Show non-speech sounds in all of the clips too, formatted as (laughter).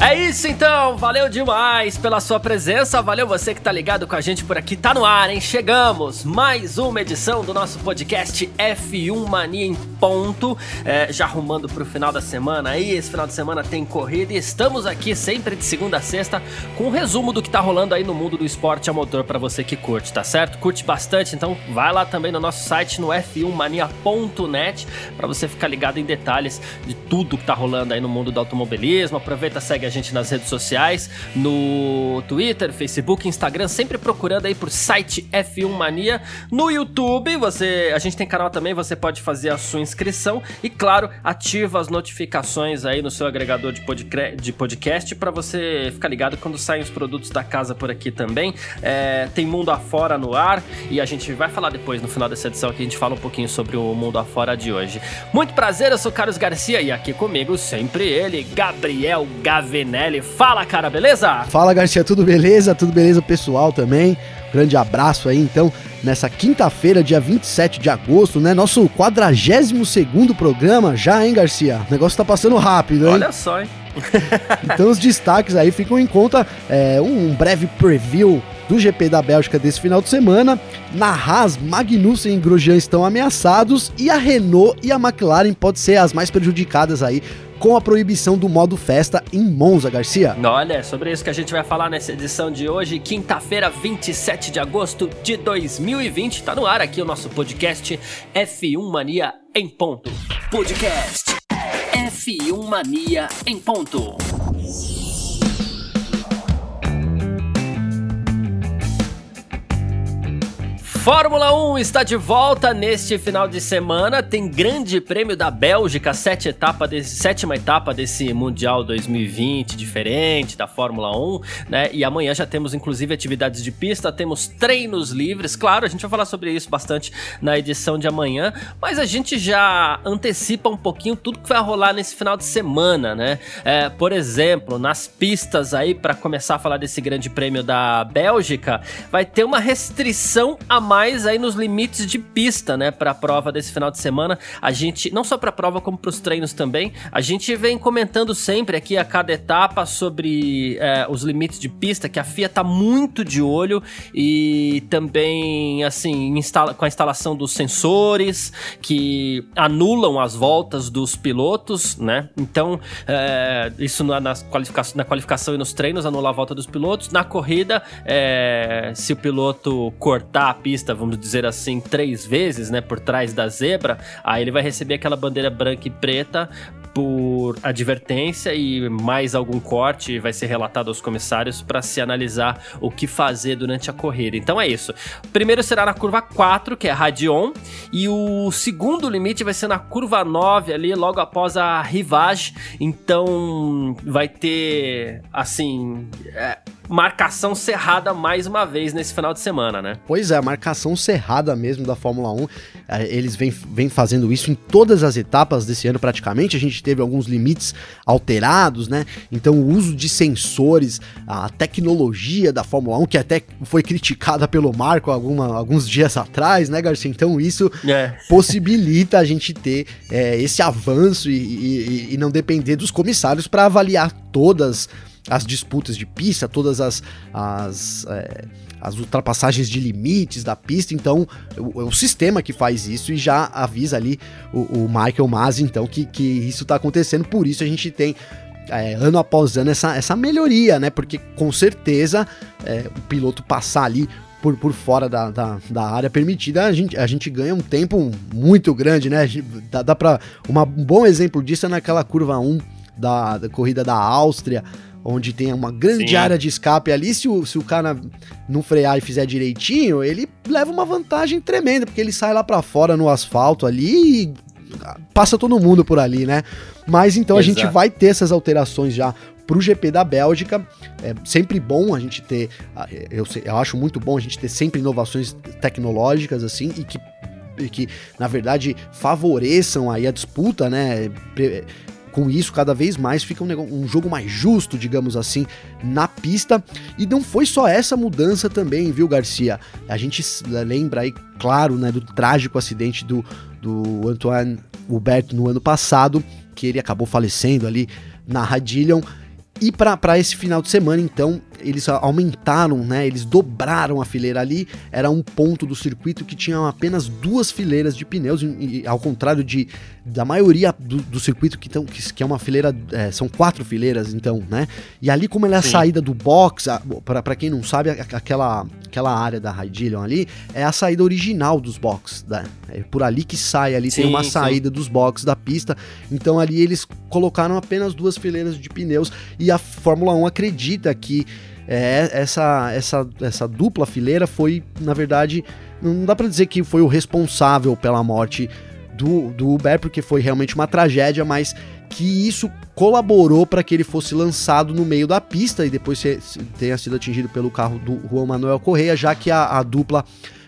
É isso então, valeu demais pela sua presença, valeu você que tá ligado com a gente por aqui, tá no ar, hein? Chegamos, mais uma edição do nosso podcast F1 Mania em ponto, é, já arrumando pro final da semana aí, esse final de semana tem corrida e estamos aqui sempre de segunda a sexta com um resumo do que tá rolando aí no mundo do esporte a motor para você que curte, tá certo? Curte bastante, então vai lá também no nosso site no f1mania.net para você ficar ligado em detalhes de tudo que tá rolando aí no mundo do automobilismo, aproveita, segue a gente nas redes sociais, no Twitter, Facebook, Instagram, sempre procurando aí por site F1 Mania. No YouTube, você, a gente tem canal também, você pode fazer a sua inscrição e, claro, ativa as notificações aí no seu agregador de, de podcast para você ficar ligado quando saem os produtos da casa por aqui também. É, tem Mundo Afora no ar e a gente vai falar depois no final dessa edição que a gente fala um pouquinho sobre o Mundo Afora de hoje. Muito prazer, eu sou Carlos Garcia e aqui comigo sempre ele, Gabriel Gavin. Venelli. Fala, cara, beleza? Fala, Garcia, tudo beleza? Tudo beleza, pessoal também? Grande abraço aí, então, nessa quinta-feira, dia 27 de agosto, né? Nosso 42 programa já, hein, Garcia? O negócio tá passando rápido, hein? Olha só, hein? então os destaques aí ficam em conta é, um breve preview do GP da Bélgica desse final de semana. Na Haas, Magnussen e Grosjean estão ameaçados e a Renault e a McLaren podem ser as mais prejudicadas aí com a proibição do modo festa em Monza, Garcia. Olha, é sobre isso que a gente vai falar nessa edição de hoje, quinta-feira, 27 de agosto de 2020. Tá no ar aqui o nosso podcast F1 Mania em ponto. Podcast F1 Mania em ponto. Fórmula 1 está de volta neste final de semana. Tem Grande Prêmio da Bélgica, sete etapa desse, sétima etapa desse Mundial 2020, diferente da Fórmula 1, né? E amanhã já temos inclusive atividades de pista, temos treinos livres. Claro, a gente vai falar sobre isso bastante na edição de amanhã, mas a gente já antecipa um pouquinho tudo que vai rolar nesse final de semana, né? É, por exemplo, nas pistas aí, para começar a falar desse Grande Prêmio da Bélgica, vai ter uma restrição a mais mais aí nos limites de pista, né, para a prova desse final de semana. A gente, não só para a prova, como para os treinos também, a gente vem comentando sempre aqui a cada etapa sobre é, os limites de pista, que a FIA tá muito de olho e também, assim, instala, com a instalação dos sensores que anulam as voltas dos pilotos, né? Então, é, isso na, na, qualificação, na qualificação e nos treinos anula a volta dos pilotos. Na corrida, é, se o piloto cortar a pista vamos dizer assim, três vezes, né, por trás da zebra, aí ele vai receber aquela bandeira branca e preta por advertência e mais algum corte vai ser relatado aos comissários para se analisar o que fazer durante a corrida. Então é isso. O primeiro será na curva 4, que é Radion, e o segundo limite vai ser na curva 9 ali, logo após a rivagem. Então vai ter assim, é, marcação cerrada mais uma vez nesse final de semana, né? Pois é, marcação cerrada mesmo da Fórmula 1. É, eles vêm, vêm fazendo isso em todas as etapas desse ano praticamente. A gente teve alguns limites alterados, né? Então o uso de sensores, a tecnologia da Fórmula 1, que até foi criticada pelo Marco alguma, alguns dias atrás, né, Garcia? Então isso é. possibilita a gente ter é, esse avanço e, e, e não depender dos comissários para avaliar todas as disputas de pista, todas as, as, é, as ultrapassagens de limites da pista. Então, o, o, sistema que faz isso e já avisa ali o, o Michael Masi, então, que, que isso está acontecendo. Por isso a gente tem é, ano após ano essa, essa melhoria, né? Porque com certeza é, o piloto passar ali por, por fora da, da, da, área permitida, a gente, a gente ganha um tempo muito grande, né? Dá, dá pra, uma, um bom exemplo disso é naquela curva 1 da, da corrida da Áustria onde tem uma grande Sim. área de escape ali, se o, se o cara não frear e fizer direitinho, ele leva uma vantagem tremenda, porque ele sai lá para fora no asfalto ali e passa todo mundo por ali, né? Mas então Exato. a gente vai ter essas alterações já pro GP da Bélgica. É sempre bom a gente ter, eu, eu acho muito bom a gente ter sempre inovações tecnológicas assim e que que na verdade favoreçam aí a disputa, né? Com isso, cada vez mais fica um, um, jogo mais justo, digamos assim, na pista. E não foi só essa mudança também, viu, Garcia? A gente lembra aí, claro, né, do trágico acidente do, do Antoine Hubert no ano passado, que ele acabou falecendo ali na Radillion. E para esse final de semana, então, eles aumentaram, né? Eles dobraram a fileira ali. Era um ponto do circuito que tinha apenas duas fileiras de pneus, e, ao contrário de, da maioria do, do circuito que, tão, que, que, é uma fileira, é, são quatro fileiras, então, né? E ali, como ela é a Sim. saída do box, para quem não sabe, aquela, aquela área da Raidillion ali é a saída original dos boxes, né? É por ali que sai, ali sim, tem uma saída sim. dos boxes da pista. Então ali eles colocaram apenas duas fileiras de pneus e a Fórmula 1 acredita que é, essa, essa, essa dupla fileira foi, na verdade, não dá para dizer que foi o responsável pela morte do, do Uber, porque foi realmente uma tragédia, mas que isso colaborou para que ele fosse lançado no meio da pista e depois tenha sido atingido pelo carro do Juan Manuel Correia, já que a, a dupla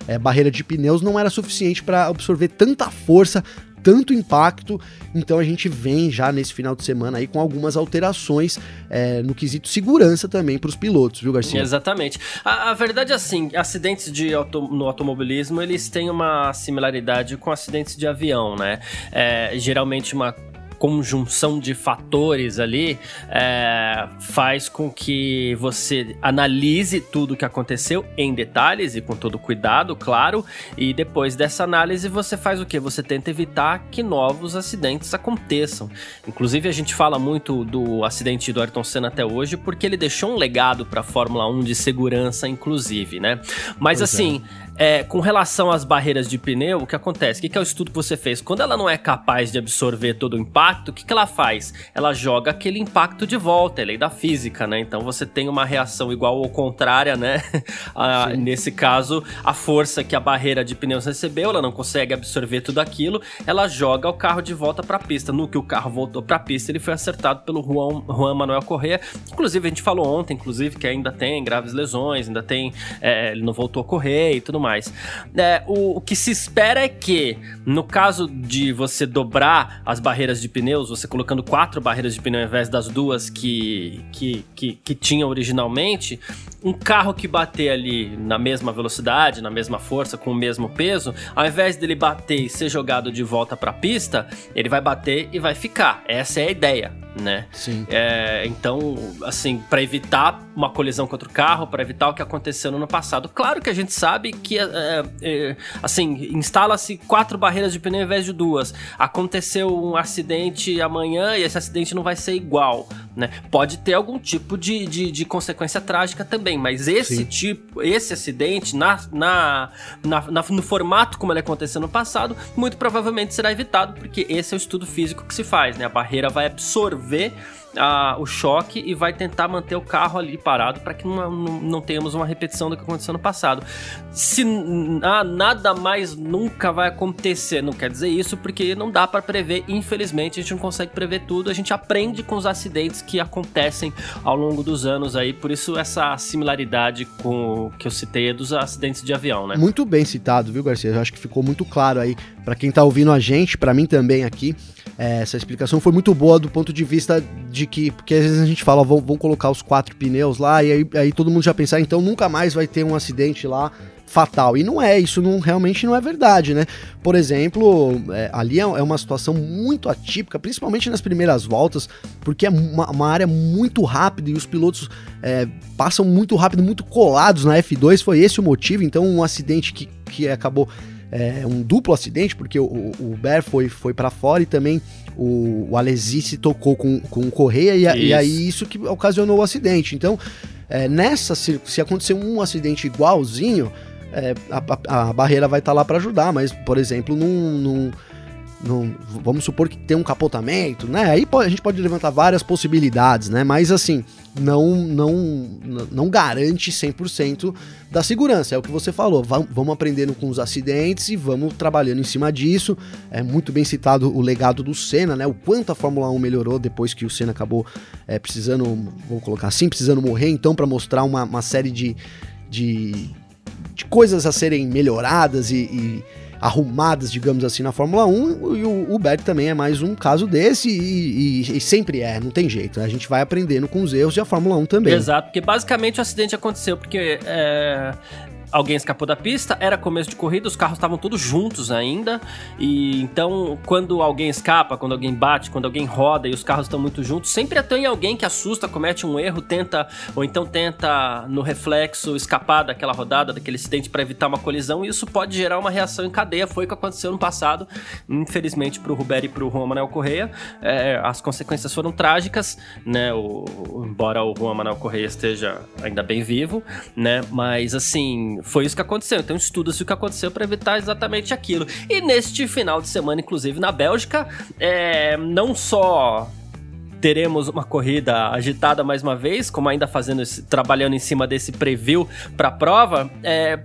é, barreira de pneus não era suficiente para absorver tanta força tanto impacto, então a gente vem já nesse final de semana aí com algumas alterações é, no quesito segurança também para os pilotos, viu, Garcia? Exatamente. A, a verdade é assim, acidentes de auto, no automobilismo eles têm uma similaridade com acidentes de avião, né? É, geralmente uma conjunção de fatores ali é, faz com que você analise tudo o que aconteceu em detalhes e com todo cuidado, claro, e depois dessa análise você faz o que? Você tenta evitar que novos acidentes aconteçam. Inclusive a gente fala muito do acidente do Ayrton Senna até hoje porque ele deixou um legado para a Fórmula 1 de segurança, inclusive, né? Mas pois assim, é. É, com relação às barreiras de pneu, o que acontece? O que, é o estudo que você fez? Quando ela não é capaz de absorver todo o impacto, o que, que ela faz? Ela joga aquele impacto de volta, é lei da física, né? Então você tem uma reação igual ou contrária, né? (laughs) a, nesse caso, a força que a barreira de pneus recebeu, ela não consegue absorver tudo aquilo, ela joga o carro de volta para a pista. No que o carro voltou para a pista, ele foi acertado pelo Juan, Juan Manuel Correa. Inclusive, a gente falou ontem, inclusive, que ainda tem graves lesões, ainda tem. É, ele não voltou a correr e tudo mais. É, o, o, que se espera é que, no caso de você dobrar as barreiras de pneus, você colocando quatro barreiras de pneu ao invés das duas que, que, que, que tinha originalmente, um carro que bater ali na mesma velocidade, na mesma força, com o mesmo peso, ao invés dele bater e ser jogado de volta para a pista, ele vai bater e vai ficar. Essa é a ideia, né? Sim. É, então, assim, para evitar uma colisão contra o carro, para evitar o que aconteceu no ano passado. Claro que a gente sabe que, é, é, é assim, instala-se quatro barreiras de pneu ao invés de duas. Aconteceu um acidente amanhã e esse acidente não vai ser igual, né? Pode ter algum tipo de, de, de consequência trágica também, mas esse Sim. tipo, esse acidente, na, na, na, na, no formato como ele aconteceu no passado, muito provavelmente será evitado, porque esse é o estudo físico que se faz, né? A barreira vai absorver a, o choque e vai tentar manter o carro ali parado para que não, não, não, tenhamos uma repetição do que aconteceu no passado. Se ah, nada mais nunca vai acontecer, não quer dizer isso, porque não dá para prever, infelizmente, a gente não consegue prever tudo, a gente aprende com os acidentes que acontecem ao longo dos anos aí, por isso essa similaridade com o que eu citei dos acidentes de avião, né? Muito bem citado, viu, Garcia? Eu acho que ficou muito claro aí para quem tá ouvindo a gente, para mim também aqui. É, essa explicação foi muito boa do ponto de vista de que, porque às vezes a gente fala, vão, colocar os quatro pneus lá, e aí, aí todo mundo já pensar, ah, então nunca mais vai ter um acidente lá fatal. E não é, isso não realmente não é verdade, né? Por exemplo, é, ali é, é uma situação muito atípica, principalmente nas primeiras voltas, porque é uma, uma área muito rápida e os pilotos é, passam muito rápido, muito colados na F2. Foi esse o motivo. Então, um acidente que, que acabou é, um duplo acidente, porque o, o Ber foi, foi para fora e também o, o Alesi se tocou com, com o Correia e, e, aí isso que ocasionou o acidente. Então, é, nessa, se, se acontecer um acidente igualzinho, é, a, a, barreira vai estar tá lá para ajudar, mas, por exemplo, num, num não, vamos supor que tem um capotamento, né? Aí a gente pode levantar várias possibilidades, né? Mas assim, não não não garante 100% da segurança. É o que você falou. Vamos aprendendo com os acidentes e vamos trabalhando em cima disso. É muito bem citado o legado do Senna, né? O quanto a Fórmula 1 melhorou depois que o Senna acabou é, precisando, vou colocar assim, precisando morrer, então para mostrar uma, uma série de, de, de coisas a serem melhoradas e, e arrumadas, digamos assim, na Fórmula 1, e o, o também é mais um caso desse, e, e, e, sempre é, não tem jeito. Né? A gente vai aprendendo com os erros e a Fórmula 1 também. Exato, porque basicamente o acidente aconteceu porque é, alguém escapou da pista, era começo de corrida, os carros estavam todos juntos ainda, e então quando alguém escapa, quando alguém bate, quando alguém roda e os carros estão muito juntos, sempre tem alguém que assusta, comete um erro, tenta, ou então tenta no reflexo escapar daquela rodada, daquele acidente para evitar uma colisão, e isso pode gerar uma reação em cadeia, foi o que aconteceu no passado, infelizmente pro Ruberi e pro Juan Manuel Correia, é, as consequências foram trágicas, né, o, embora o Juan Manuel Correia esteja ainda bem vivo, né, mas assim, foi isso que aconteceu. Então estuda-se o que aconteceu para evitar exatamente aquilo. E neste final de semana, inclusive na Bélgica, é, não só teremos uma corrida agitada mais uma vez, como ainda fazendo esse, trabalhando em cima desse preview para a prova. É,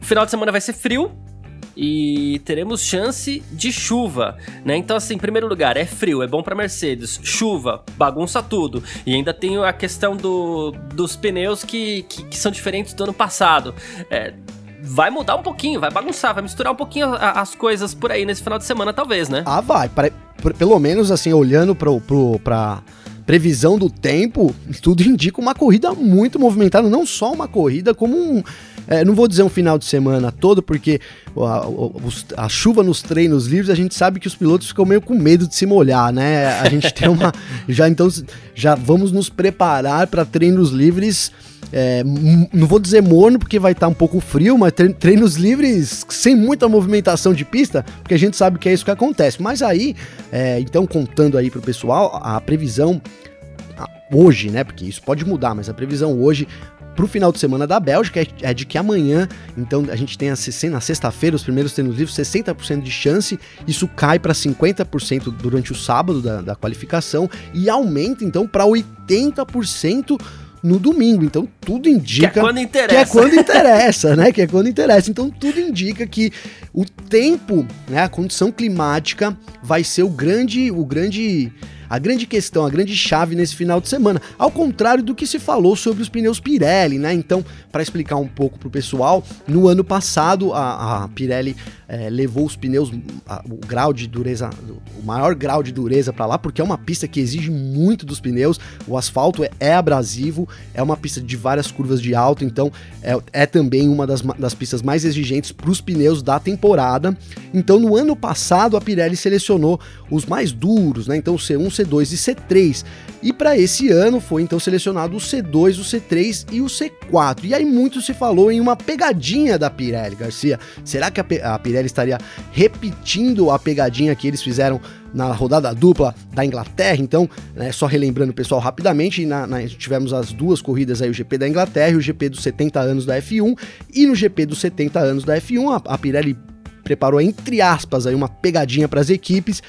final de semana vai ser frio, e teremos chance de chuva, né? Então, assim, em primeiro lugar, é frio, é bom para Mercedes. Chuva, bagunça tudo. E ainda tem a questão do, dos pneus que, que, que são diferentes do ano passado. É, vai mudar um pouquinho, vai bagunçar, vai misturar um pouquinho as coisas por aí nesse final de semana, talvez, né? Ah, vai. Pelo menos, assim, olhando pro, pro, pra previsão do tempo, tudo indica uma corrida muito movimentada. Não só uma corrida, como um é, não vou dizer um final de semana todo, porque a, a, a, chuva nos treinos livres, a gente sabe que os pilotos ficam meio com medo de se molhar, né? A gente tem uma. (laughs) já então, já vamos nos preparar para treinos livres. É, não vou dizer morno porque vai estar tá um pouco frio, mas treinos livres sem muita movimentação de pista, porque a gente sabe que é isso que acontece. Mas aí, é, então contando aí pro pessoal, a previsão hoje, né? Porque isso pode mudar, mas a previsão hoje para o final de semana da Bélgica é, é, de que amanhã, então a gente tem a, na sexta-feira os primeiros treinos livres, 60% de chance, isso cai para 50% durante o sábado da, da qualificação e aumenta então para 80% no domingo. Então tudo indica que é quando interessa, que é quando interessa, né? Que é quando interessa. Então tudo indica que o tempo, né, a condição climática vai ser o grande o grande a grande questão, a grande chave nesse final de semana, ao contrário do que se falou sobre os pneus Pirelli, né? Então, para explicar um pouco pro pessoal, no ano passado a, a Pirelli é, levou os pneus, a, o grau de dureza, o maior grau de dureza para lá, porque é uma pista que exige muito dos pneus, o asfalto é, é abrasivo, é uma pista de várias curvas de alto, então é, é também uma das, das pistas mais exigentes para os pneus da temporada. Então, no ano passado, a Pirelli selecionou os mais duros, né? Então, o C1, C2 e C3. E para esse ano foi então selecionado o C2, o C3 e o C4. E aí muito se falou em uma pegadinha da Pirelli, Garcia. Será que a, Pirelli estaria repetindo a pegadinha que eles fizeram na rodada dupla da Inglaterra. Então, né, só relembrando o pessoal rapidamente, na, na, tivemos as duas corridas aí, o GP da Inglaterra e o GP dos 70 anos da F1. E no GP dos 70 anos da F1, a, a Pirelli preparou, entre aspas, aí uma pegadinha para as equipes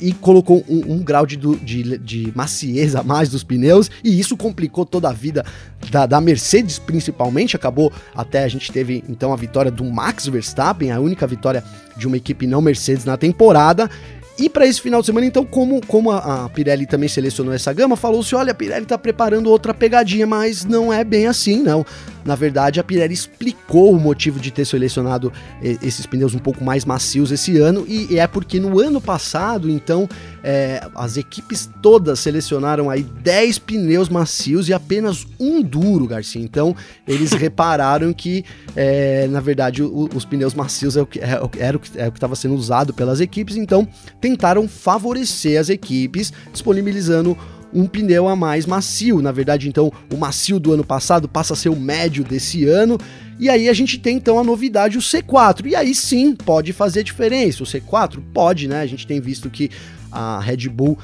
e colocou um, um grau de, de, de, maciez a mais dos pneus, e isso complicou toda a vida da, da, Mercedes, principalmente. Acabou até a gente teve então a vitória do Max Verstappen, a única vitória de uma equipe não Mercedes na temporada. E para esse final de semana, então, como, como a, a Pirelli também selecionou essa gama, falou-se: olha, a Pirelli está preparando outra pegadinha, mas não é bem assim, não. Na verdade, a Pirelli explicou o motivo de ter selecionado esses pneus um pouco mais macios esse ano, e é porque no ano passado, então, é, as equipes todas selecionaram aí 10 pneus macios e apenas um duro, Garcia. Então, eles (laughs) repararam que, é, na verdade, o, os pneus macios é o que, é, era o que é estava sendo usado pelas equipes, então tentaram favorecer as equipes, disponibilizando um pneu a mais macio. Na verdade, então, o macio do ano passado passa a ser o médio desse ano. E aí a gente tem então a novidade, o C4. E aí sim pode fazer diferença. O C4 pode, né? A gente tem visto que a Red Bull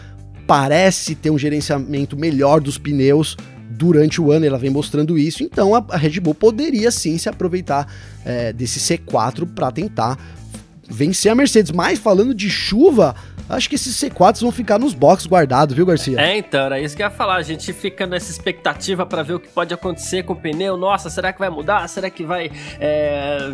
parece ter um gerenciamento melhor dos pneus durante o ano, ela vem mostrando isso. Então a, Red Bull poderia sim se aproveitar é, desse C4 para tentar vencer a Mercedes. Mas falando de chuva, Acho que esses C4s vão ficar nos boxes guardados, viu, Garcia? É, então, era isso que eu ia falar. A gente fica nessa expectativa para ver o que pode acontecer com o pneu. Nossa, será que vai mudar? Será que vai. É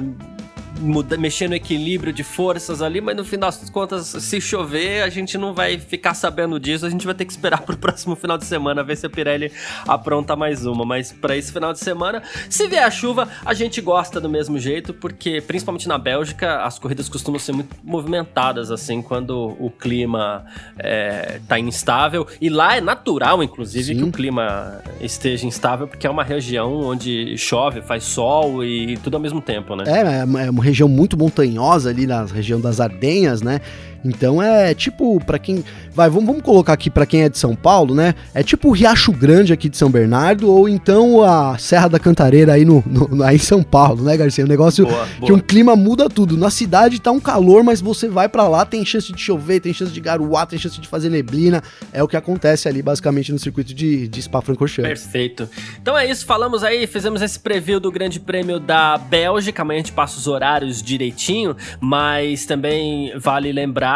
muda, mexer no equilíbrio de forças ali, mas no final das contas, se chover, a gente não vai ficar sabendo disso, a gente vai ter que esperar (laughs) pro próximo final de semana ver se a Pirelli apronta mais uma. Mas para esse final de semana, se vier a chuva, a gente gosta do mesmo jeito, porque principalmente na Bélgica, as corridas costumam ser muito movimentadas, assim, quando o clima é, tá instável. E lá é natural, inclusive, Sim. que o clima esteja instável, porque é uma região onde chove, faz sol e tudo ao mesmo tempo, né? É, é, é uma região muito montanhosa ali na região das Ardenhas, né? Então é tipo, para quem. Vai, vamos, vamos colocar aqui para quem é de São Paulo, né? É tipo o Riacho Grande aqui de São Bernardo, ou então a Serra da Cantareira aí, no, no aí em São Paulo, né, Garcia? Um negócio boa, que boa. um clima muda tudo. Na cidade tá um calor, mas você vai para lá, tem chance de chover, tem chance de garoar, tem chance de fazer neblina. É o que acontece ali, basicamente, no circuito de, de Spa-Francorchamps. Perfeito. Então é isso, falamos aí, fizemos esse preview do Grande Prêmio da Bélgica. Amanhã a gente passa os horários direitinho, mas também vale lembrar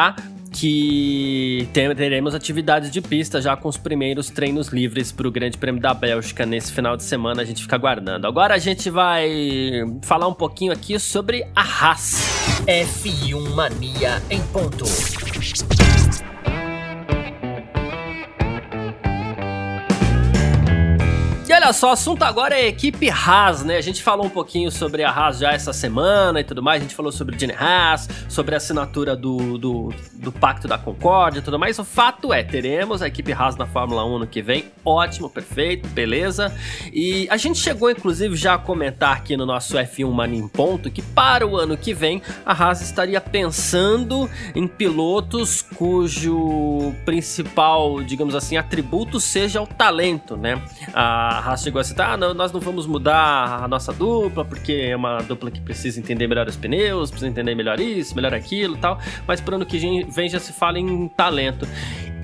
que teremos atividades de pista já com os primeiros treinos livres para o Grande Prêmio da Bélgica nesse final de semana. A gente fica aguardando. Agora a gente vai falar um pouquinho aqui sobre a Haas. F1 Mania em ponto. Olha só, o assunto agora é equipe Haas, né? A gente falou um pouquinho sobre a Haas já essa semana e tudo mais. A gente falou sobre o Gene Haas, sobre a assinatura do, do, do Pacto da Concórdia e tudo mais. O fato é, teremos a equipe Haas na Fórmula 1 no que vem. Ótimo, perfeito, beleza. E a gente chegou, inclusive, já a comentar aqui no nosso F1 Mania em Ponto que para o ano que vem a Haas estaria pensando em pilotos cujo principal, digamos assim, atributo seja o talento, né? A Haas chegou a citar, ah, não, nós não vamos mudar a nossa dupla, porque é uma dupla que precisa entender melhor os pneus, precisa entender melhor isso, melhor aquilo tal, mas para ano que vem já se fala em talento.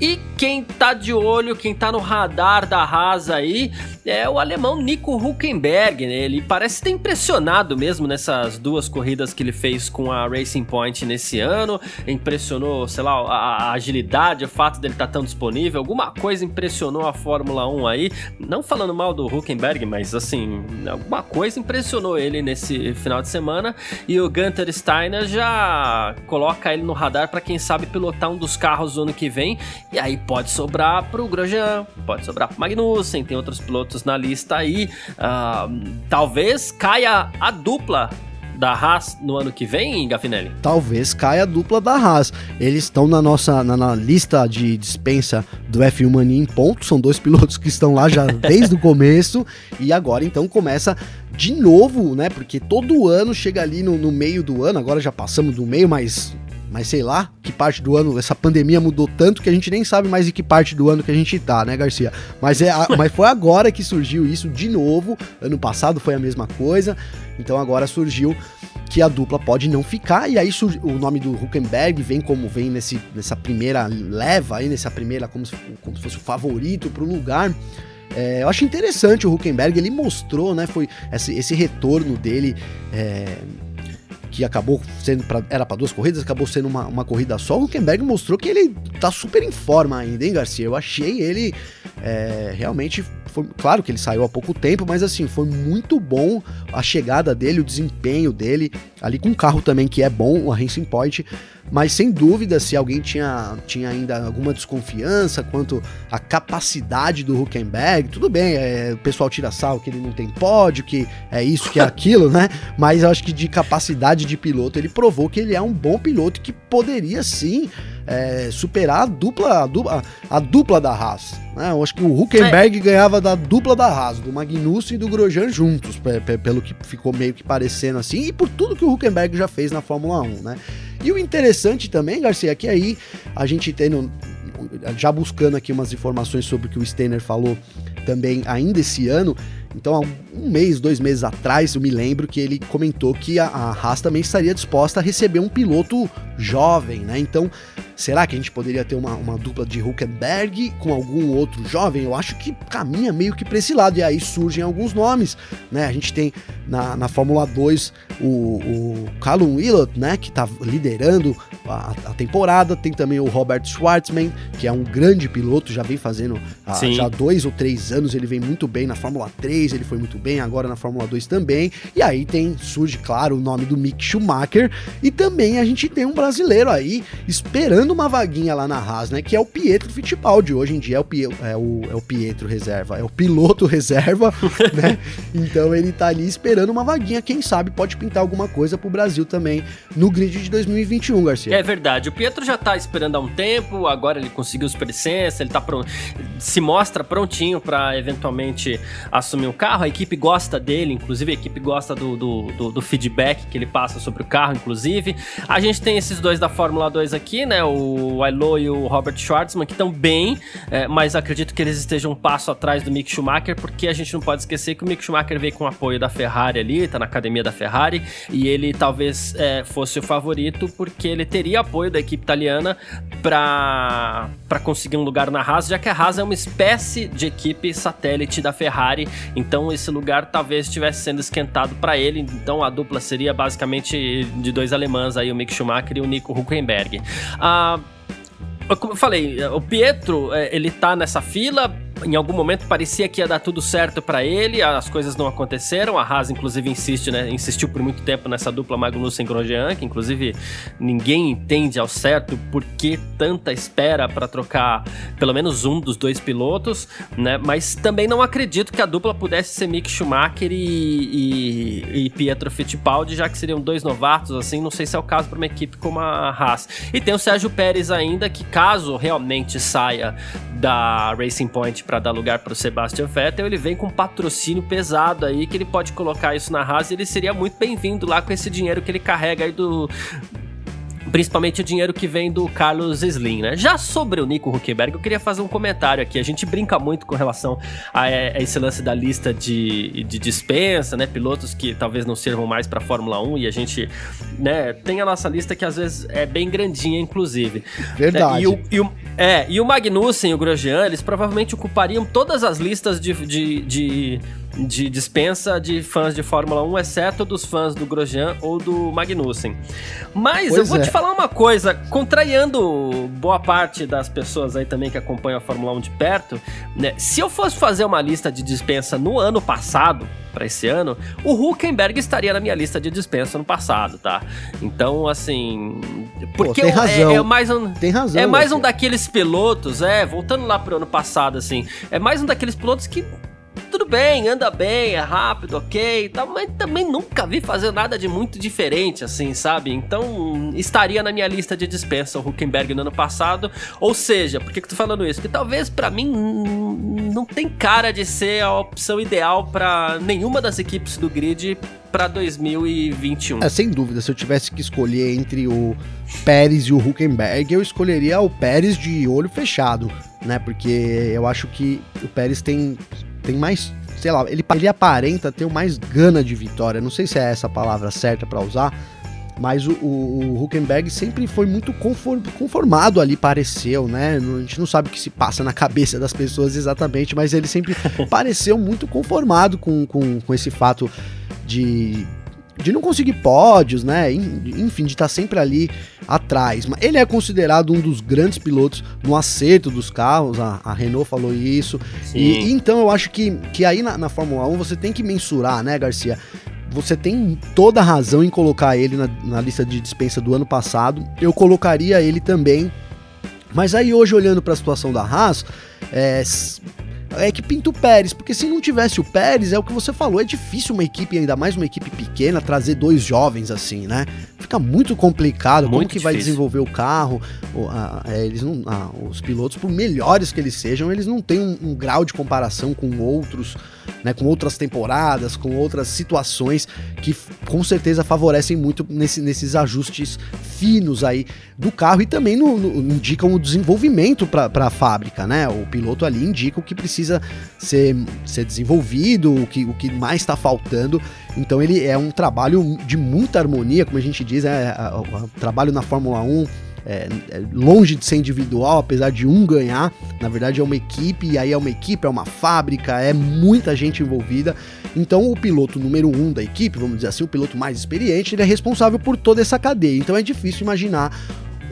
E quem tá de olho, quem tá no radar da Haas aí, é o alemão Nico Huckenberg, né? Ele parece ter impressionado mesmo nessas duas corridas que ele fez com a Racing Point nesse ano. Impressionou, sei lá, a, a agilidade, o fato dele estar tá tão disponível. Alguma coisa impressionou a Fórmula 1 aí. Não falando mal do Huckenberg, mas assim, alguma coisa impressionou ele nesse final de semana. E o Gunter Steiner já coloca ele no radar para quem sabe pilotar um dos carros do ano que vem e aí pode sobrar pro Grosjean, pode sobrar pro Magnussen, tem outros pilotos na lista aí. Uh, talvez caia a dupla da Haas no ano que vem, Gafinelli? Talvez caia a dupla da Haas. Eles estão na nossa na, na, lista de dispensa do F1 Mania em ponto. São dois (laughs) pilotos que estão lá já desde o começo. E agora então começa de novo, né? Porque todo ano chega ali no, no meio do ano. Agora já passamos do meio, mas mas sei lá, que parte do ano essa pandemia mudou tanto que a gente nem sabe mais em que parte do ano que a gente tá, né, Garcia? Mas, é, mas foi agora que surgiu isso de novo. Ano passado foi a mesma coisa, então agora surgiu que a dupla pode não ficar, e aí o nome do Huckenberg vem como vem nesse, nessa primeira leva aí, nessa primeira, como se, como se fosse o favorito pro lugar. É, eu acho interessante o Huckenberg, ele mostrou, né, foi esse, esse retorno dele. É, que acabou sendo pra, era para duas corridas, acabou sendo uma, uma corrida só. O Huckenberg mostrou que ele tá super em forma ainda, hein, Garcia? Eu achei ele é, realmente. Foi, claro que ele saiu há pouco tempo, mas assim, foi muito bom a chegada dele, o desempenho dele, ali com um carro também que é bom, a Racing Point. Mas sem dúvida, se alguém tinha, tinha ainda alguma desconfiança quanto à capacidade do Huckenberg, tudo bem, é, o pessoal tira sal que ele não tem pódio, que é isso, que é aquilo, né? Mas eu acho que de capacidade de piloto, ele provou que ele é um bom piloto que poderia sim é, superar a dupla, a dupla, a dupla da Haas. Né? Eu acho que o Huckenberg é. ganhava da dupla da Haas, do Magnussen e do Grosjean juntos, pelo que ficou meio que parecendo assim, e por tudo que o Huckenberg já fez na Fórmula 1, né? E o interessante também, Garcia, é que aí a gente tem no, já buscando aqui umas informações sobre o que o Steiner falou também ainda esse ano, então, um mês, dois meses atrás, eu me lembro que ele comentou que a, a Haas também estaria disposta a receber um piloto jovem, né? Então, será que a gente poderia ter uma, uma dupla de Huckenberg com algum outro jovem? Eu acho que caminha meio que para esse lado, e aí surgem alguns nomes, né? A gente tem na, na Fórmula 2 o, o Callum Willott, né? Que tá liderando a, a, temporada. Tem também o Robert Schwartzman, que é um grande piloto, já vem fazendo há já dois ou três anos, ele vem muito bem na Fórmula 3, ele foi muito bem agora na Fórmula 2 também. E aí tem, surge, claro, o nome do Mick Schumacher. E também a gente tem um brasileiro aí esperando uma vaguinha lá na Haas, né? Que é o Pietro Fittipaldi. Hoje em dia é o, é o, é o Pietro reserva, é o piloto reserva, (laughs) né? Então ele tá ali esperando uma vaguinha, quem sabe pode pintar alguma coisa pro Brasil também no grid de 2021, Garcia. É verdade, o Pietro já tá esperando há um tempo, agora ele conseguiu superlicença, ele tá pronto, se mostra prontinho para eventualmente assumir o carro, a equipe gosta dele, inclusive a equipe gosta do, do, do, do feedback que ele passa sobre o carro, inclusive. A gente tem esses dois da Fórmula 2 aqui, né, o Ailo e o Robert Schwartzman, que estão bem, é, mas acredito que eles estejam um passo atrás do Mick Schumacher, porque a gente não pode esquecer que o Mick Schumacher veio com o apoio da Ferrari ali, tá na academia da Ferrari, e ele talvez é, fosse o favorito, porque ele teria apoio da equipe italiana para conseguir um lugar na Haas, já que a Haas é uma espécie de equipe satélite da Ferrari, então esse lugar talvez estivesse sendo esquentado para ele, então a dupla seria basicamente de dois alemães aí, o Mick Schumacher e o Nico Huckenberg. Ah, como eu falei, o Pietro, é, ele tá nessa fila, em algum momento parecia que ia dar tudo certo para ele, as coisas não aconteceram. A Haas, inclusive, insiste, né? Insistiu por muito tempo nessa dupla Magnussen Grosjean, que inclusive ninguém entende ao certo por que tanta espera para trocar pelo menos um dos dois pilotos, né? Mas também não acredito que a dupla pudesse ser Mick Schumacher e, e, e Pietro Fittipaldi, já que seriam dois novatos, assim. Não sei se é o caso para uma equipe como a Haas. E tem o Sérgio Pérez ainda, que caso realmente saia da Racing Point para dar lugar para o Sebastian Vettel, ele vem com um patrocínio pesado aí que ele pode colocar isso na Haas e ele seria muito bem-vindo lá com esse dinheiro que ele carrega aí do principalmente o dinheiro que vem do Carlos Slim, né? Já sobre o Nico Huckenberg, eu queria fazer um comentário aqui. A gente brinca muito com relação a, a esse lance da lista de, de dispensa, né? Pilotos que talvez não sirvam mais para Fórmula 1 e a gente, né, tem a nossa lista que às vezes é bem grandinha, inclusive. Verdade. É, e, o, e o, é, e o Magnussen e o Grosjean, eles provavelmente ocupariam todas as listas de, de, de de dispensa de fãs de Fórmula 1, exceto dos fãs do Grosjean ou do Magnussen. Mas pois eu vou é. te falar uma coisa, contrariando boa parte das pessoas aí também que acompanham a Fórmula 1 de perto, né? Se eu fosse fazer uma lista de dispensa no ano passado, para esse ano, o Huckenberg estaria na minha lista de dispensa no passado, tá? Então, assim, porque Pô, tem razão. É, é, mais um tem razão, é mais um daqueles pilotos, é, voltando lá pro ano passado assim, é mais um daqueles pilotos que tudo bem, anda bem, é rápido, ok, tá, mas também nunca vi fazer nada de muito diferente, assim, sabe? Então, estaria na minha lista de dispensa o Huckenberg no ano passado. Ou seja, por que, que tô falando isso? Porque talvez para mim não tem cara de ser a opção ideal para nenhuma das equipes do grid para 2021. É, sem dúvida, se eu tivesse que escolher entre o Pérez e o Huckenberg, eu escolheria o Pérez de olho fechado, né? Porque eu acho que o Pérez tem tem mais, sei lá, ele, ele aparenta ter mais gana de vitória. Não sei se é essa a palavra certa para usar, mas o, o, o, Huckenberg sempre foi muito conformado ali, pareceu, né? A gente não sabe o que se passa na cabeça das pessoas exatamente, mas ele sempre (laughs) pareceu muito conformado com, com, com esse fato de de não conseguir pódios, né? Enfim, de estar tá sempre ali atrás. Mas ele é considerado um dos grandes pilotos no acerto dos carros, a, a Renault falou isso. E, e, então eu acho que, que aí na, na Fórmula 1 você tem que mensurar, né, Garcia? Você tem toda a razão em colocar ele na, na lista de dispensa do ano passado. Eu colocaria ele também. Mas aí hoje, olhando para a situação da Haas, é, é que pinta o Pérez, porque se não tivesse o Pérez, é o que você falou, é difícil uma equipe, ainda mais uma equipe pequena, trazer dois jovens assim, né? Fica muito complicado, muito como que difícil. vai desenvolver o carro, a, é, eles não, a, os pilotos, por melhores que eles sejam, eles não têm um, um grau de comparação com outros, né, com outras temporadas, com outras situações que com certeza favorecem muito nesse, nesses ajustes finos aí do carro e também no, no, indicam o desenvolvimento para a fábrica, né? O piloto ali indica o que precisa ser, ser desenvolvido, o que, o que mais está faltando. Então ele é um trabalho de muita harmonia, como a gente diz, é, o trabalho na Fórmula 1 é, é, longe de ser individual, apesar de um ganhar. Na verdade, é uma equipe, e aí é uma equipe, é uma fábrica, é muita gente envolvida. Então, o piloto número um da equipe, vamos dizer assim, o piloto mais experiente, ele é responsável por toda essa cadeia. Então, é difícil imaginar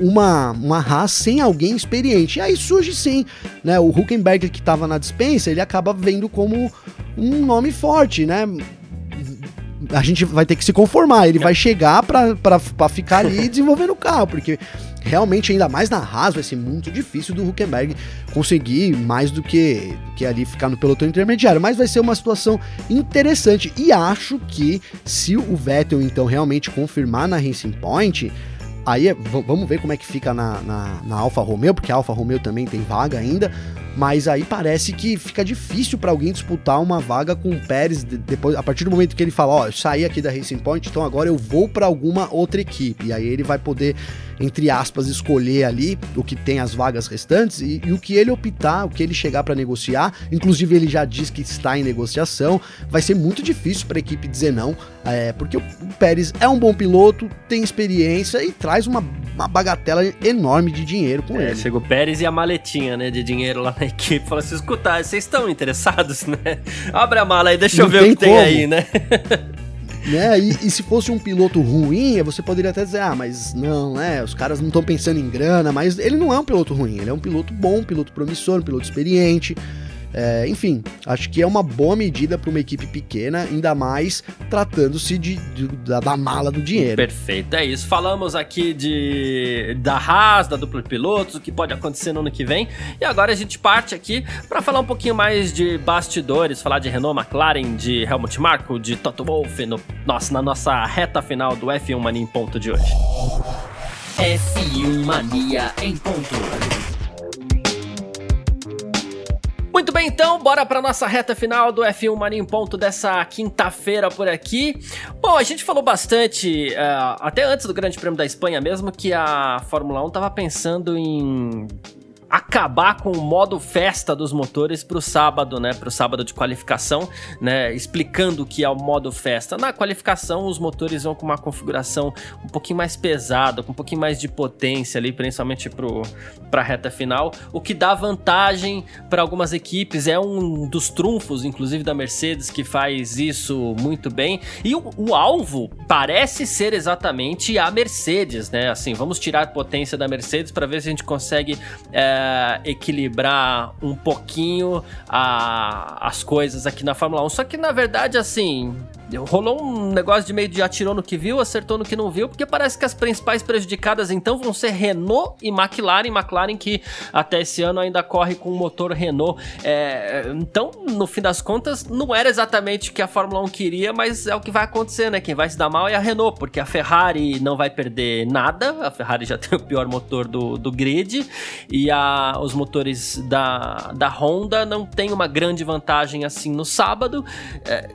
uma, uma Haas sem alguém experiente. E aí surge sim, né? O Huckenberg que estava na dispensa, ele acaba vendo como um nome forte, né? A gente vai ter que se conformar, ele vai chegar para ficar ali (laughs) desenvolvendo o carro, porque realmente, ainda mais na Haas, vai ser muito difícil do Huckenberg conseguir mais do que, que ali ficar no pelotão intermediário. Mas vai ser uma situação interessante. E acho que se o Vettel, então, realmente confirmar na Racing Point. Aí é, vamos ver como é que fica na, na, na Alfa Romeo, porque a Alfa Romeo também tem vaga ainda. Mas aí parece que fica difícil para alguém disputar uma vaga com o Pérez depois, a partir do momento que ele fala, ó, oh, eu saí aqui da Racing Point, então agora eu vou para alguma outra equipe. E aí ele vai poder entre aspas, escolher ali o que tem as vagas restantes e, e o que ele optar, o que ele chegar para negociar. Inclusive, ele já diz que está em negociação. Vai ser muito difícil para a equipe dizer não, é, porque o, Pérez é um bom piloto, tem experiência e traz uma, uma bagatela enorme de dinheiro com é, ele. Chega o Pérez e a maletinha né, de dinheiro lá na (laughs) equipe. Fala assim: escutar, vocês estão interessados, (laughs) né? Abre a mala aí, deixa não eu ver o que como. tem aí, né? (laughs) né? E, e, se fosse um piloto ruim, você poderia até dizer, ah, mas não, né? Os caras não estão pensando em grana, mas ele não é um piloto ruim, ele é um piloto bom, um piloto promissor, um piloto experiente. É, enfim, acho que é uma boa medida para uma equipe pequena, ainda mais tratando-se de, de, da, da, mala do dinheiro. Perfeito, é isso. Falamos aqui de da Haas, da dupla de pilotos, o que pode acontecer no ano que vem. E agora a gente parte aqui para falar um pouquinho mais de bastidores, falar de Renault, McLaren, de Helmut Marko, de Toto Wolff, no, nossa, na nossa reta final do F1 Mania em ponto de hoje. F1 Mania em ponto. Muito bem, então, bora para nossa reta final do F1 Mania em Ponto dessa quinta-feira por aqui. Bom, a gente falou bastante, uh, até antes do Grande Prêmio da Espanha mesmo, que a Fórmula 1 estava pensando em acabar com o modo festa dos motores para o sábado, né, para o sábado de qualificação, né, explicando o que é o modo festa. Na qualificação, os motores vão com uma configuração um pouquinho mais pesada, com um pouquinho mais de potência ali, principalmente para a reta final, o que dá vantagem para algumas equipes. É um dos trunfos, inclusive da Mercedes, que faz isso muito bem. E o, o alvo parece ser exatamente a Mercedes, né? Assim, vamos tirar potência da Mercedes para ver se a gente consegue é, equilibrar um pouquinho a, as coisas aqui na Fórmula 1. Só que na verdade, assim, rolou um negócio de meio de atirou no que viu, acertou no que não viu, porque parece que as principais prejudicadas então vão ser Renault e McLaren. McLaren que até esse ano ainda corre com o motor Renault. É, então, no fim das contas, não era exatamente o que a Fórmula 1 queria, mas é o que vai acontecer, né? Quem vai se dar mal é a Renault, porque a Ferrari não vai perder nada. A Ferrari já (laughs) tem o pior motor do, do grid e a, os motores da, da Honda não tem uma grande vantagem assim no sábado. É,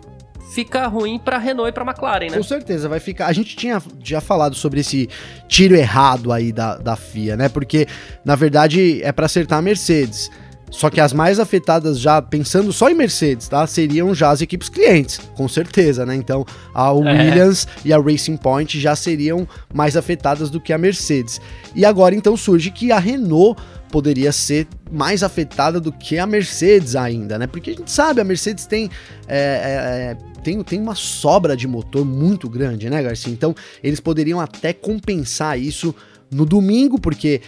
fica ruim para Renault e para McLaren, né? Com certeza, vai ficar. A gente tinha já falado sobre esse tiro errado aí da, da FIA, né? Porque, na verdade, é para acertar a Mercedes. Só que as mais afetadas já, pensando só em Mercedes, tá? Seriam já as equipes clientes, com certeza, né? Então, a é. Williams é. e a Racing Point já seriam mais afetadas do que a Mercedes. E agora, então, surge que a Renault poderia ser mais afetada do que a Mercedes ainda, né? Porque a gente sabe, a Mercedes tem, é, é, é, tem, tem uma sobra de motor muito grande, né, Garcia? Então, eles poderiam até compensar isso no domingo, porque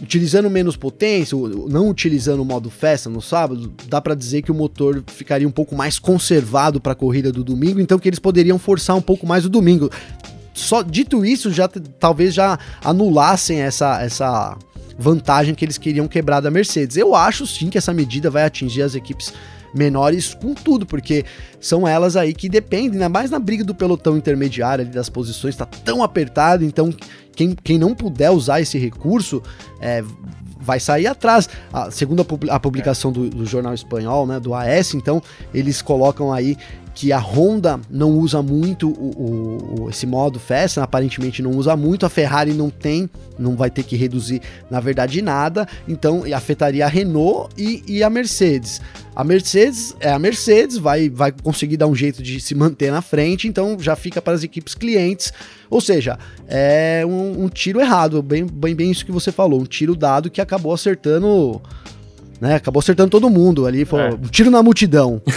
utilizando menos potência, não utilizando o modo festa no sábado, dá para dizer que o motor ficaria um pouco mais conservado para a corrida do domingo, então que eles poderiam forçar um pouco mais o domingo. Só dito isso, já talvez já anulassem essa essa vantagem que eles queriam quebrar da Mercedes. Eu acho sim que essa medida vai atingir as equipes menores com tudo, porque são elas aí que dependem, ainda mais na briga do pelotão intermediário ali das posições, tá tão apertado, então quem, quem não puder usar esse recurso é, vai sair atrás. Segundo a, a publicação do, do, jornal espanhol, né, do AS, então eles colocam aí que a Honda não usa muito o, o, esse modo festa, aparentemente não usa muito, a Ferrari não tem, não vai ter que reduzir, na verdade, nada, então afetaria a Renault e, e a Mercedes. A Mercedes é a Mercedes, vai, vai conseguir dar um jeito de se manter na frente, então já fica para as equipes clientes. Ou seja, é um, um tiro errado, bem, bem, bem isso que você falou, um tiro dado que acabou acertando né? Acabou acertando todo mundo ali, foi É. um tiro na multidão. (laughs)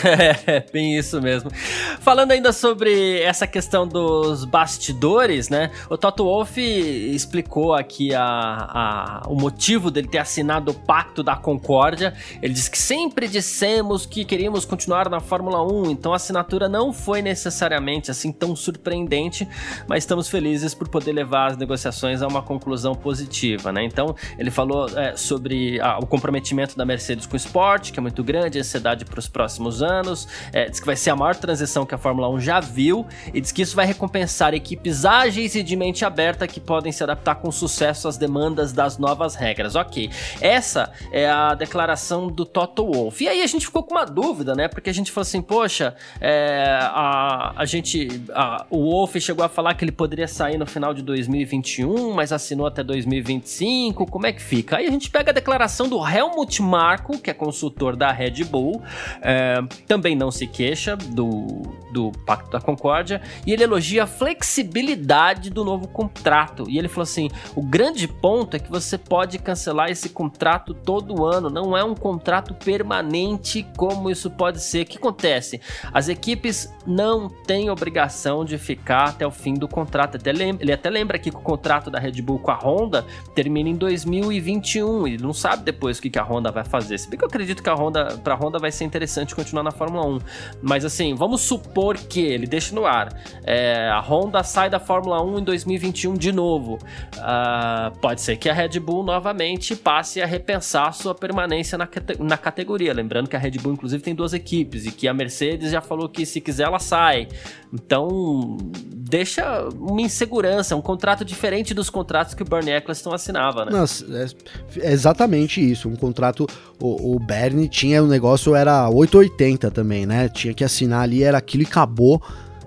É, bem isso mesmo. Falando ainda sobre essa questão dos bastidores, né? O Toto Wolff explicou aqui a, a- o motivo dele ter assinado o Pacto da Concórdia. Ele disse que sempre dissemos que queríamos continuar na Fórmula 1, então a assinatura não foi necessariamente assim tão surpreendente, mas estamos felizes por poder levar as negociações a uma conclusão positiva, né? Então ele falou é, sobre ah, o comprometimento da Mercedes com o esporte, que é muito grande, ansiedade para os próximos anos. É, diz que vai ser a maior transição que a Fórmula 1 já viu e diz que isso vai recompensar equipes ágeis e de mente aberta que podem se adaptar com sucesso às demandas das novas regras. Ok, essa é a declaração do Toto Wolff. E aí a gente ficou com uma dúvida, né? Porque a gente falou assim, poxa, é, a, a gente, a- o Wolff chegou a falar que ele poderia sair no final de 2021, mas assinou até 2025. Como é que fica? Aí a gente pega a declaração do Helmut que é consultor da Red Bull, é, também não se queixa do, do Pacto da Concórdia, e ele elogia a flexibilidade do novo contrato. E ele falou assim: o grande ponto é que você pode cancelar esse contrato todo ano, não é um contrato permanente como isso pode ser. O que acontece? As equipes não têm obrigação de ficar até o fim do contrato. Ele até lembra aqui que o contrato da Red Bull com a Honda termina em 2021 e ele não sabe depois o que a Honda vai fazer. Se bem que eu acredito que a Honda, pra Honda vai ser interessante continuar na Fórmula 1. Mas assim, vamos supor que ele deixa no ar. é, a Honda sai da Fórmula 1 em 2021 de novo. Ah, pode ser que a Red Bull novamente passe a repensar sua permanência na, na categoria. Lembrando que a Red Bull, inclusive, tem duas equipes e que a Mercedes já falou que se quiser ela sai. Então, deixa uma insegurança, um contrato diferente dos contratos que o Bernie Eccleston assinava, né? Nossa, é, é exatamente isso. Um contrato. O, o Bernie tinha o negócio, era 880 também, né? Tinha que assinar ali, era aquilo e acabou.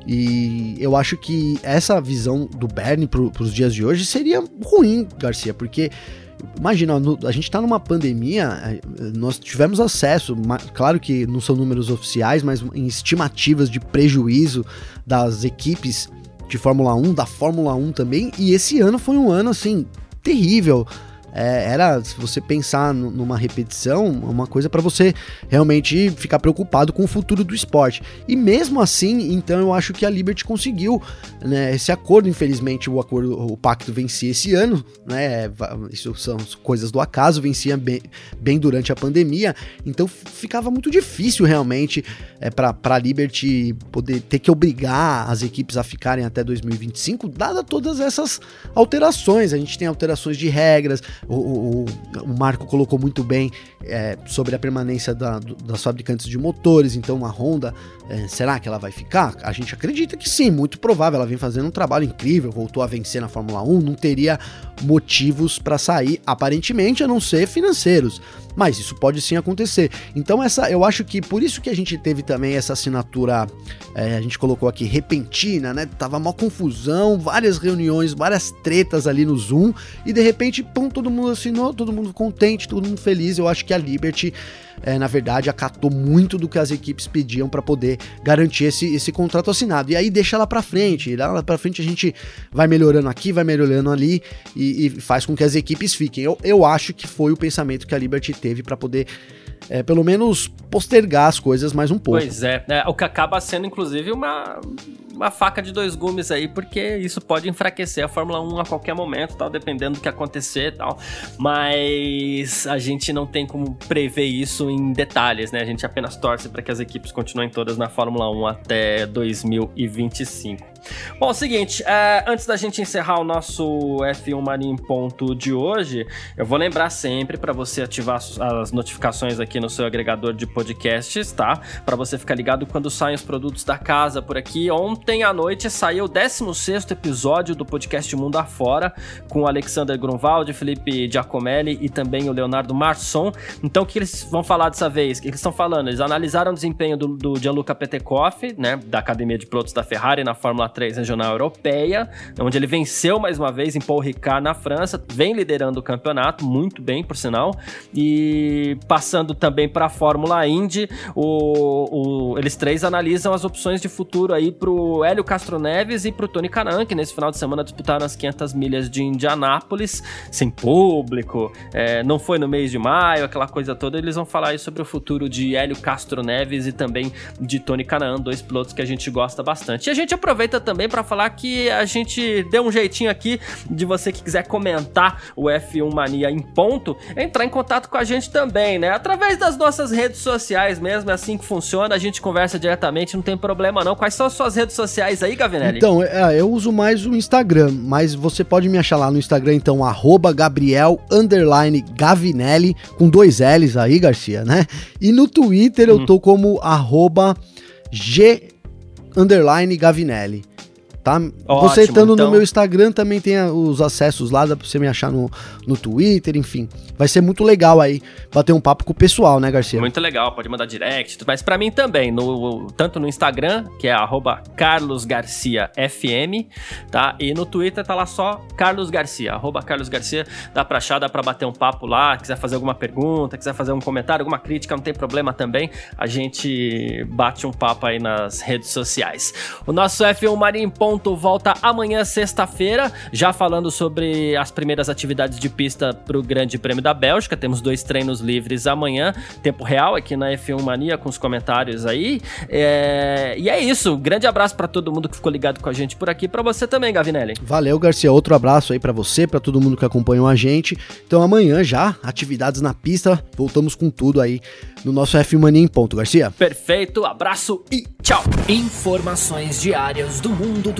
E eu acho que essa visão do Bernie pro, pros dias de hoje seria ruim, Garcia, porque. Imagina, a gente tá numa pandemia, eh, nós tivemos acesso, claro que não são números oficiais, mas em estimativas de prejuízo das equipes de Fórmula 1, da Fórmula 1 também, e esse ano foi um ano assim terrível. É, era, se você pensar nu- numa repetição, uma coisa para você realmente ficar preocupado com o futuro do esporte. E mesmo assim, então eu acho que a Liberty conseguiu né, esse acordo. Infelizmente, o acordo, o pacto vencia esse ano, né? Isso são coisas do acaso, vencia bem, bem durante a pandemia. Então ficava muito difícil realmente é, para a Liberty poder ter que obrigar as equipes a ficarem até 2025, dada todas essas alterações. A gente tem alterações de regras, o, o- o Marco colocou muito bem é, sobre a permanência da- das fabricantes de motores, então a Honda, é, será que ela vai ficar? A gente acredita que sim, muito provável. Ela vem fazendo um trabalho incrível, voltou a vencer na Fórmula 1, não teria motivos para sair, aparentemente, a não ser financeiros. Mas isso pode sim acontecer. Então, essa, eu acho que por isso que a gente teve também essa assinatura, é, a gente colocou aqui, repentina, né? Tava uma confusão, várias reuniões, várias tretas ali no Zoom, e de repente, pum, todo mundo assinou, todo mundo contente, todo mundo feliz. Eu acho que a Liberty, é, na verdade, acatou muito do que as equipes pediam para poder garantir esse, esse contrato assinado. E aí deixa lá para frente, lá, para frente a gente vai melhorando aqui, vai melhorando ali e, e faz com que as equipes fiquem. Eu, eu acho que foi o pensamento que a Liberty teve para poder, é, pelo menos, postergar as coisas mais um pouco. Pois é, é, o que acaba sendo inclusive uma, uma faca de dois gumes aí, porque isso pode enfraquecer a Fórmula 1 a qualquer momento, tal, dependendo do que acontecer e tal. Mas a gente não tem como prever isso em detalhes, né? A gente apenas torce para que as equipes continuem todas na Fórmula 1 até 2025. Bom, é seguinte, é, antes da gente encerrar o nosso F1 Mania em ponto de hoje, eu vou lembrar sempre para você ativar as- notificações aqui no seu agregador de podcasts, tá? Para você ficar ligado quando saem os produtos da casa por aqui. Ontem à noite saiu o 16º episódio do podcast Mundo Afora, com Alexander Grunwald, Felipe Giacomelli e também o Leonardo Marçom. Então, o que eles vão falar dessa vez? O que eles estão falando? Eles analisaram o desempenho do, do Gianluca Petekoff, né, da Academia de Pilotos da Ferrari na Fórmula 3 regional europeia, onde ele venceu mais uma vez em Paul Ricard na França, vem liderando o campeonato, muito bem, por sinal. E passando também para a Fórmula Indy, o, o, eles três analisam as opções de futuro aí para o Hélio Castro Neves e para o Tony Canan, que nesse final de semana disputaram as 500 milhas de Indianápolis, sem público, é, não foi no mês de maio, aquela coisa toda. Eles vão falar aí sobre o futuro de Hélio Castro Neves e também de Tony Canan, dois pilotos que a gente gosta bastante. E a gente aproveita também para falar que a gente deu um jeitinho aqui de você que quiser comentar o F1 Mania em ponto, entrar em contato com a gente também, né? Através das nossas redes sociais mesmo, é assim que funciona, a gente conversa diretamente, não tem problema não. Quais são as suas redes sociais aí, Gavinelli? Então, é, eu uso mais o Instagram, mas você pode me achar lá no Instagram, então, arroba Gabriel Gavinelli, com dois L's aí, Garcia, né? E no Twitter eu tô como arroba G Gavinelli tá? Ótimo, você estando então... no meu Instagram também tem os acessos lá, dá pra você me achar no, no Twitter, enfim. Vai ser muito legal aí bater um papo com o pessoal, né, Garcia? Muito legal, pode mandar direct, mas para mim também, no, tanto no Instagram, que é carlosgarciafm, tá? E no Twitter tá lá só Carlos Garcia, arroba Carlos Garcia, dá pra achar, dá pra bater um papo lá, quiser fazer alguma pergunta, quiser fazer um comentário, alguma crítica, não tem problema também, a gente bate um papo aí nas redes sociais. O nosso F1 Marinho ponto volta amanhã, sexta-feira, já falando sobre as primeiras atividades de pista para o Grande Prêmio da Bélgica. Temos dois treinos livres amanhã, tempo real aqui na F1 Mania, com os comentários aí. É... E é isso. Grande abraço para todo mundo que ficou ligado com a gente por aqui, para você também, Gavinelli. Valeu, Garcia. Outro abraço aí para você, para todo mundo que acompanhou a gente. Então amanhã já, atividades na pista, voltamos com tudo aí no nosso F1 Mania em ponto, Garcia. Perfeito, abraço e tchau. Informações diárias do mundo do